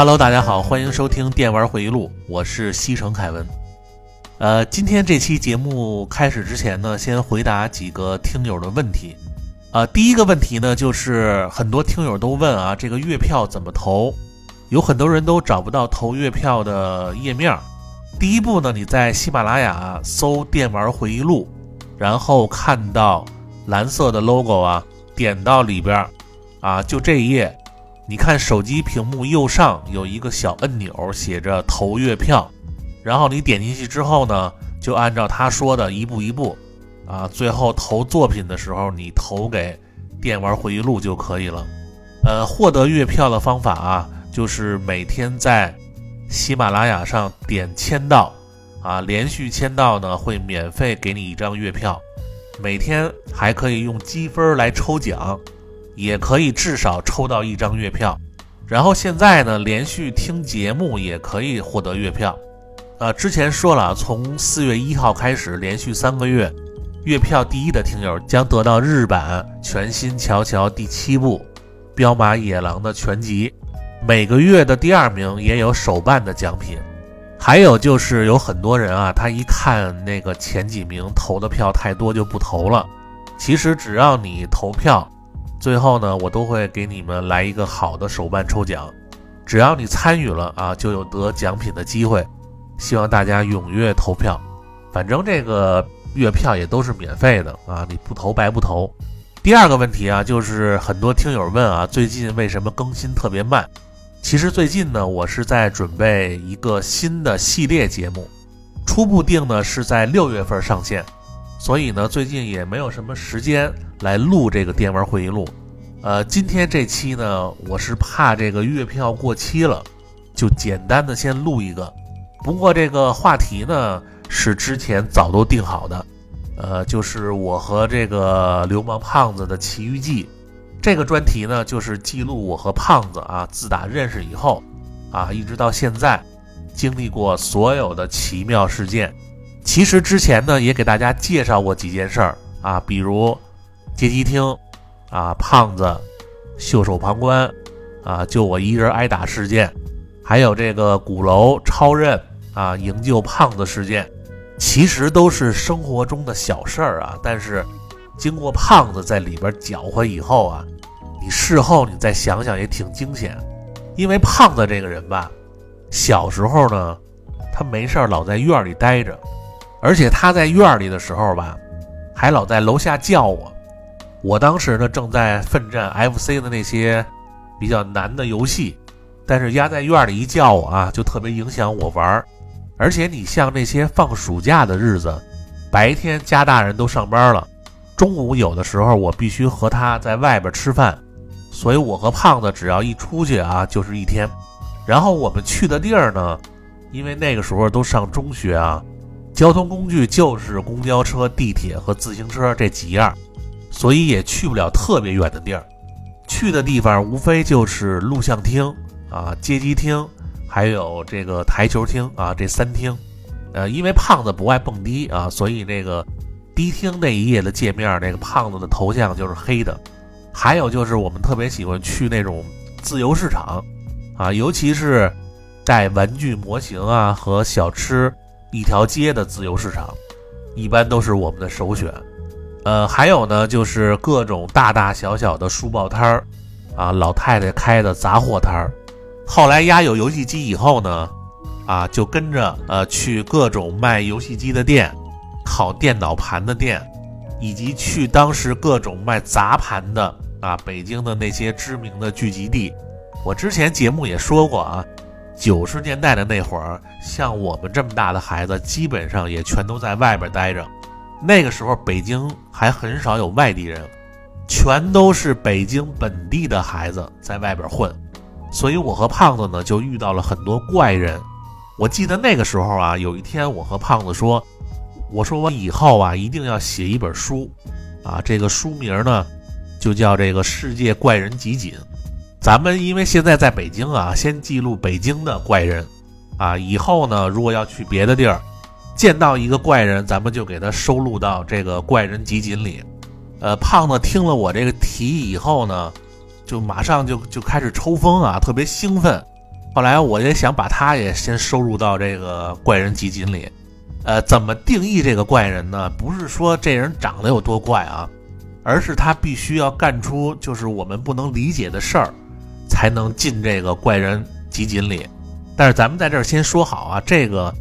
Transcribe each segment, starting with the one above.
Hello，大家好，欢迎收听电玩回忆录，我是西城凯文。呃，今天这期节目开始之前呢，先回答几个听友的问题。呃，第一个问题呢，就是很多听友都问啊，这个月票怎么投？有很多人都找不到投月票的页面。第一步呢，你在喜马拉雅搜“电玩回忆录”，然后看到蓝色的 logo 啊，点到里边啊，就这一页。你看手机屏幕右上有一个小按钮，写着投月票，然后你点进去之后呢，就按照他说的一步一步，啊，最后投作品的时候你投给电玩回忆录就可以了。呃，获得月票的方法啊，就是每天在喜马拉雅上点签到，啊，连续签到呢会免费给你一张月票，每天还可以用积分来抽奖。也可以至少抽到一张月票，然后现在呢，连续听节目也可以获得月票。呃，之前说了，从四月一号开始，连续三个月，月票第一的听友将得到日版全新《乔乔》第七部《彪马野狼》的全集。每个月的第二名也有手办的奖品。还有就是有很多人啊，他一看那个前几名投的票太多就不投了。其实只要你投票。最后呢，我都会给你们来一个好的手办抽奖，只要你参与了啊，就有得奖品的机会。希望大家踊跃投票，反正这个月票也都是免费的啊，你不投白不投。第二个问题啊，就是很多听友问啊，最近为什么更新特别慢？其实最近呢，我是在准备一个新的系列节目，初步定呢是在六月份上线。所以呢，最近也没有什么时间来录这个电玩会议录。呃，今天这期呢，我是怕这个月票过期了，就简单的先录一个。不过这个话题呢，是之前早都定好的，呃，就是我和这个流氓胖子的奇遇记。这个专题呢，就是记录我和胖子啊，自打认识以后啊，一直到现在，经历过所有的奇妙事件。其实之前呢，也给大家介绍过几件事儿啊，比如街机厅啊，胖子袖手旁观啊，就我一人挨打事件，还有这个鼓楼超任啊营救胖子事件，其实都是生活中的小事儿啊。但是经过胖子在里边搅和以后啊，你事后你再想想也挺惊险，因为胖子这个人吧，小时候呢，他没事儿老在院里待着。而且他在院里的时候吧，还老在楼下叫我。我当时呢正在奋战 FC 的那些比较难的游戏，但是压在院里一叫我啊，就特别影响我玩。而且你像那些放暑假的日子，白天家大人都上班了，中午有的时候我必须和他在外边吃饭，所以我和胖子只要一出去啊，就是一天。然后我们去的地儿呢，因为那个时候都上中学啊。交通工具就是公交车、地铁和自行车这几样，所以也去不了特别远的地儿。去的地方无非就是录像厅啊、街机厅，还有这个台球厅啊这三厅。呃，因为胖子不爱蹦迪啊，所以那个迪厅那一页的界面，那个胖子的头像就是黑的。还有就是我们特别喜欢去那种自由市场啊，尤其是带玩具模型啊和小吃。一条街的自由市场，一般都是我们的首选。呃，还有呢，就是各种大大小小的书报摊儿，啊，老太太开的杂货摊儿。后来压有游戏机以后呢，啊，就跟着呃去各种卖游戏机的店、烤电脑盘的店，以及去当时各种卖杂盘的啊，北京的那些知名的聚集地。我之前节目也说过啊。九十年代的那会儿，像我们这么大的孩子，基本上也全都在外边待着。那个时候，北京还很少有外地人，全都是北京本地的孩子在外边混。所以，我和胖子呢，就遇到了很多怪人。我记得那个时候啊，有一天我和胖子说：“我说我以后啊，一定要写一本书，啊，这个书名呢，就叫这个世界怪人集锦。”咱们因为现在在北京啊，先记录北京的怪人，啊，以后呢，如果要去别的地儿，见到一个怪人，咱们就给他收录到这个怪人集锦里。呃，胖子听了我这个提议以后呢，就马上就就开始抽风啊，特别兴奋，后来我也想把他也先收入到这个怪人集锦里。呃，怎么定义这个怪人呢？不是说这人长得有多怪啊，而是他必须要干出就是我们不能理解的事儿，才能进这个怪人集锦里。但是咱们在这儿先说好啊，这个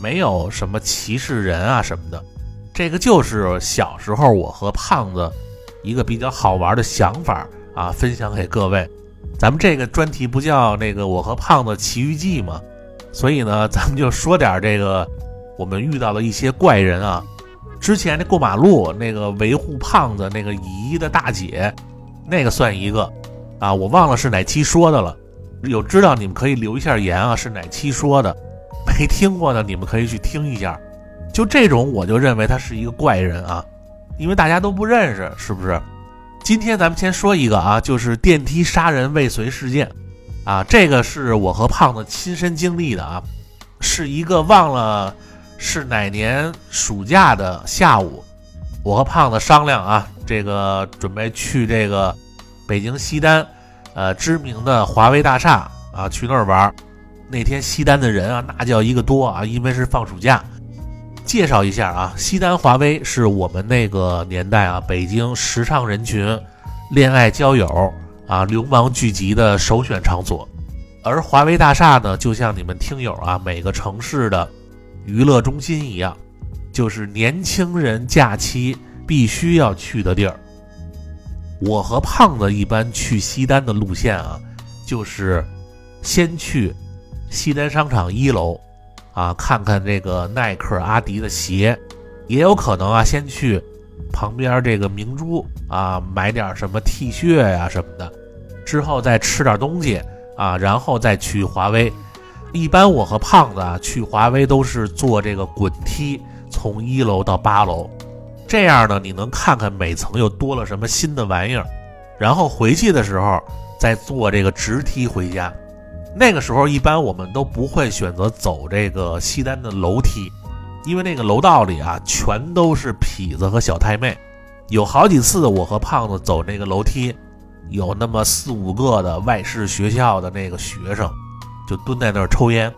没有什么歧视人啊什么的，这个就是小时候我和胖子一个比较好玩的想法啊，分享给各位。咱们这个专题不叫那个我和胖子奇遇记吗？所以呢，咱们就说点这个。我们遇到了一些怪人啊，之前那过马路那个维护胖子那个姨的大姐，那个算一个啊，我忘了是哪期说的了。有知道你们可以留一下言啊，是哪期说的？没听过的你们可以去听一下。就这种我就认为他是一个怪人啊，因为大家都不认识，是不是？今天咱们先说一个啊，就是电梯杀人未遂事件啊，这个是我和胖子亲身经历的啊，是一个忘了。是哪年暑假的下午，我和胖子商量啊，这个准备去这个北京西单，呃，知名的华为大厦啊，去那儿玩。那天西单的人啊，那叫一个多啊，因为是放暑假。介绍一下啊，西单华为是我们那个年代啊，北京时尚人群、恋爱交友啊、流氓聚集的首选场所。而华为大厦呢，就像你们听友啊，每个城市的。娱乐中心一样，就是年轻人假期必须要去的地儿。我和胖子一般去西单的路线啊，就是先去西单商场一楼啊，看看这个耐克、阿迪的鞋，也有可能啊，先去旁边这个明珠啊，买点什么 T 恤呀什么的，之后再吃点东西啊，然后再去华为。一般我和胖子啊去华为都是坐这个滚梯，从一楼到八楼，这样呢你能看看每层又多了什么新的玩意儿，然后回去的时候再坐这个直梯回家。那个时候一般我们都不会选择走这个西单的楼梯，因为那个楼道里啊全都是痞子和小太妹，有好几次我和胖子走那个楼梯，有那么四五个的外事学校的那个学生。就蹲在那儿抽烟，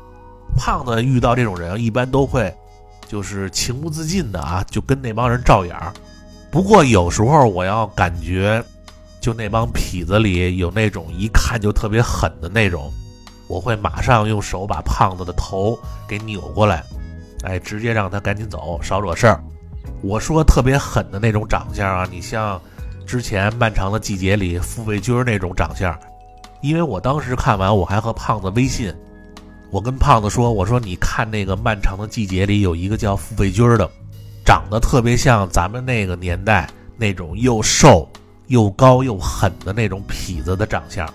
胖子遇到这种人一般都会，就是情不自禁的啊，就跟那帮人照眼儿。不过有时候我要感觉，就那帮痞子里有那种一看就特别狠的那种，我会马上用手把胖子的头给扭过来，哎，直接让他赶紧走，少惹事儿。我说特别狠的那种长相啊，你像之前《漫长的季节》里傅卫军那种长相。因为我当时看完，我还和胖子微信，我跟胖子说：“我说你看那个漫长的季节里有一个叫付卫军的，长得特别像咱们那个年代那种又瘦又高又狠的那种痞子的长相。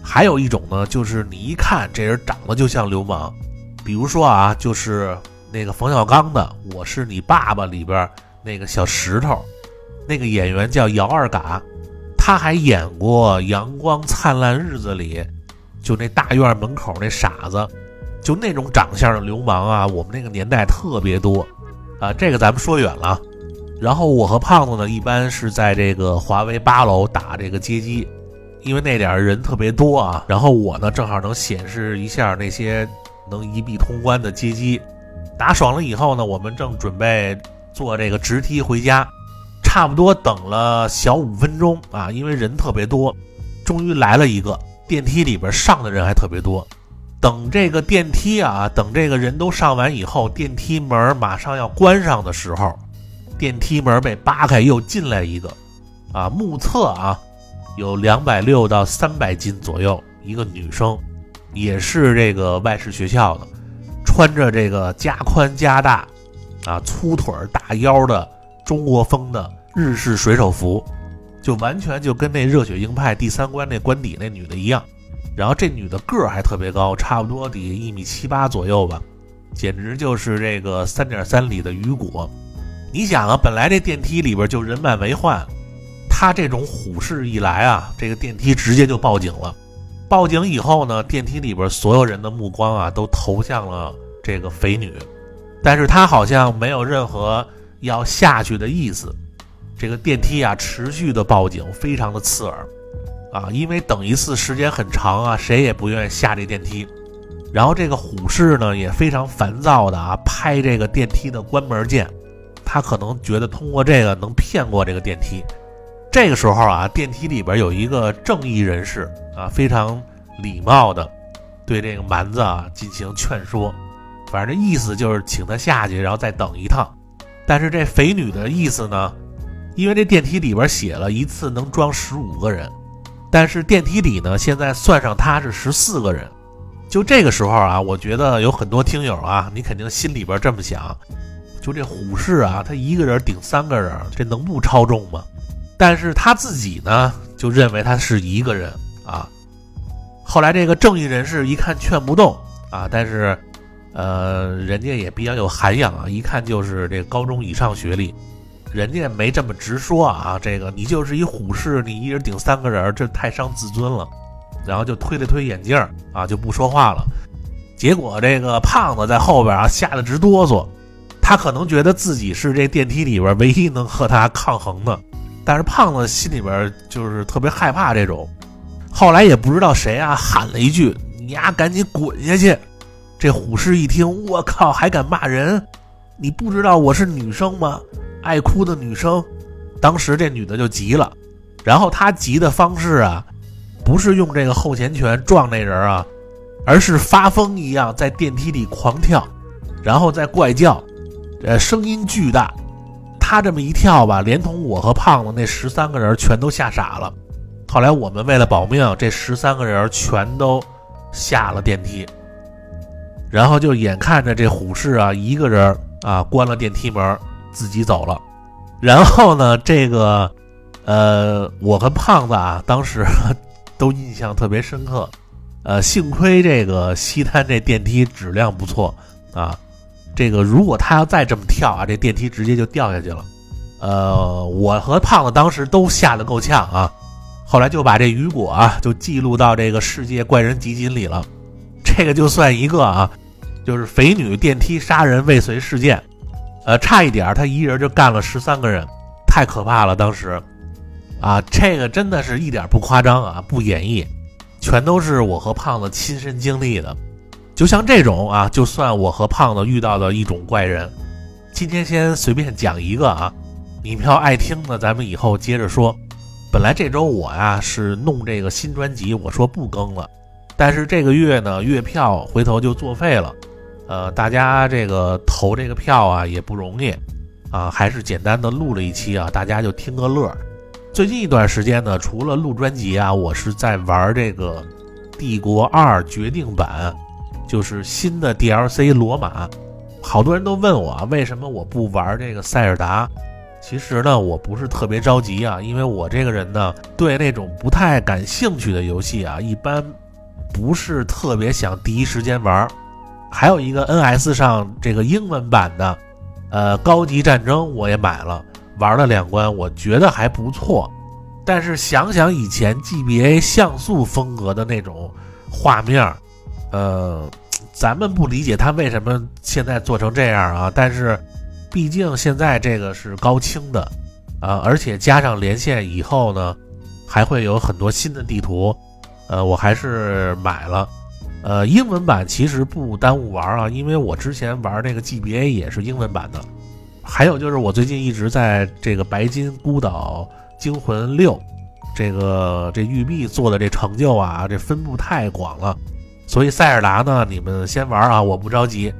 还有一种呢，就是你一看这人长得就像流氓，比如说啊，就是那个冯小刚的《我是你爸爸》里边那个小石头，那个演员叫姚二嘎。”他还演过《阳光灿烂日子》里，就那大院门口那傻子，就那种长相的流氓啊，我们那个年代特别多，啊，这个咱们说远了。然后我和胖子呢，一般是在这个华为八楼打这个街机，因为那点人特别多啊。然后我呢，正好能显示一下那些能一币通关的街机。打爽了以后呢，我们正准备坐这个直梯回家。差不多等了小五分钟啊，因为人特别多，终于来了一个电梯里边上的人还特别多。等这个电梯啊，等这个人都上完以后，电梯门马上要关上的时候，电梯门被扒开，又进来一个啊，目测啊有两百六到三百斤左右，一个女生，也是这个外事学校的，穿着这个加宽加大啊粗腿大腰的中国风的。日式水手服，就完全就跟那热血硬派第三关那关底那女的一样，然后这女的个儿还特别高，差不多得一米七八左右吧，简直就是这个三点三里的雨果。你想啊，本来这电梯里边就人满为患，他这种虎视一来啊，这个电梯直接就报警了。报警以后呢，电梯里边所有人的目光啊都投向了这个肥女，但是她好像没有任何要下去的意思。这个电梯啊，持续的报警，非常的刺耳，啊，因为等一次时间很长啊，谁也不愿意下这电梯。然后这个虎视呢也非常烦躁的啊，拍这个电梯的关门键，他可能觉得通过这个能骗过这个电梯。这个时候啊，电梯里边有一个正义人士啊，非常礼貌的对这个蛮子啊进行劝说，反正意思就是请他下去，然后再等一趟。但是这肥女的意思呢，因为这电梯里边写了一次能装十五个人，但是电梯里呢现在算上他是十四个人。就这个时候啊，我觉得有很多听友啊，你肯定心里边这么想：就这虎视啊，他一个人顶三个人，这能不超重吗？但是他自己呢，就认为他是一个人啊。后来这个正义人士一看劝不动啊，但是，呃，人家也比较有涵养啊，一看就是这高中以上学历，人家没这么直说啊。这个你就是一虎视，你一人顶三个人，这太伤自尊了。然后就推了推眼镜啊，就不说话了。结果这个胖子在后边啊，吓得直哆嗦。他可能觉得自己是这电梯里边唯一能和他抗衡的。但是胖子心里边就是特别害怕这种，后来也不知道谁啊喊了一句：“你丫赶紧滚下去！”这虎视一听，我靠，还敢骂人？你不知道我是女生吗？爱哭的女生。当时这女的就急了，然后她急的方式啊，不是用这个后前拳撞那人啊，而是发疯一样在电梯里狂跳，然后再怪叫，呃，声音巨大。他这么一跳吧，连同我和胖子那十三个人全都吓傻了。后来我们为了保命，这十三个人全都下了电梯，然后就眼看着这虎视啊一个人啊关了电梯门自己走了。然后呢，这个呃，我和胖子啊当时 都印象特别深刻。呃，幸亏这个西单这电梯质量不错啊。这个如果他要再这么跳啊，这电梯直接就掉下去了。呃，我和胖子当时都吓得够呛啊。后来就把这雨果啊就记录到这个世界怪人集锦里了。这个就算一个啊，就是肥女电梯杀人未遂事件。呃，差一点他一人就干了十三个人，太可怕了。当时啊，这个真的是一点不夸张啊，不演绎，全都是我和胖子亲身经历的。就像这种啊，就算我和胖子遇到的一种怪人。今天先随便讲一个啊，你们要爱听的，咱们以后接着说。本来这周我呀是弄这个新专辑，我说不更了，但是这个月呢月票回头就作废了。呃，大家这个投这个票啊也不容易啊，还是简单的录了一期啊，大家就听个乐。最近一段时间呢，除了录专辑啊，我是在玩这个《帝国二决定版》。就是新的 DLC 罗马，好多人都问我啊为什么我不玩这个塞尔达。其实呢，我不是特别着急啊，因为我这个人呢，对那种不太感兴趣的游戏啊，一般不是特别想第一时间玩。还有一个 NS 上这个英文版的，呃，高级战争我也买了，玩了两关，我觉得还不错。但是想想以前 GBA 像素风格的那种画面。呃，咱们不理解他为什么现在做成这样啊？但是，毕竟现在这个是高清的啊，而且加上连线以后呢，还会有很多新的地图。呃，我还是买了。呃，英文版其实不耽误玩啊，因为我之前玩那个 GBA 也是英文版的。还有就是我最近一直在这个《白金孤岛惊魂六》这个这育碧做的这成就啊，这分布太广了。所以塞尔达呢，你们先玩啊，我不着急。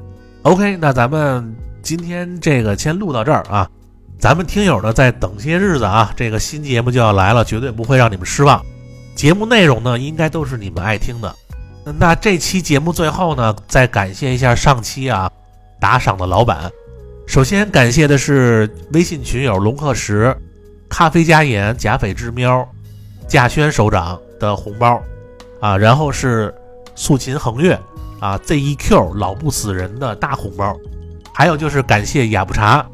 OK，那咱们今天这个先录到这儿啊。咱们听友呢再等些日子啊，这个新节目就要来了，绝对不会让你们失望。节目内容呢，应该都是你们爱听的。那这期节目最后呢，再感谢一下上期啊打赏的老板。首先感谢的是微信群友龙克石、咖啡加盐、假匪之喵、稼轩首长的红包啊，然后是。素琴横月啊，ZEQ 老不死人的大红包，还有就是感谢雅不茶，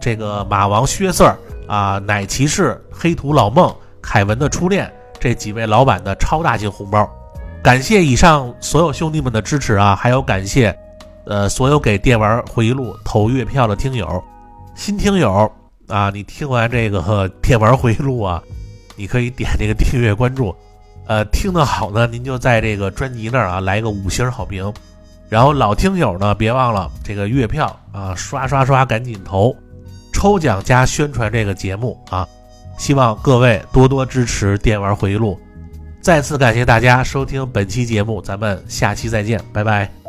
这个马王薛 Sir 啊，奶骑士黑土老孟凯文的初恋这几位老板的超大型红包，感谢以上所有兄弟们的支持啊，还有感谢，呃，所有给电玩回忆录投月票的听友，新听友啊，你听完这个和电玩回忆录啊，你可以点这个订阅关注，呃，听得好呢，您就在这个专辑那儿啊来个五星好评，然后老听友呢，别忘了这个月票啊，刷刷刷，赶紧投，抽奖加宣传这个节目啊，希望各位多多支持电玩回忆录。再次感谢大家收听本期节目咱们下期再见拜拜。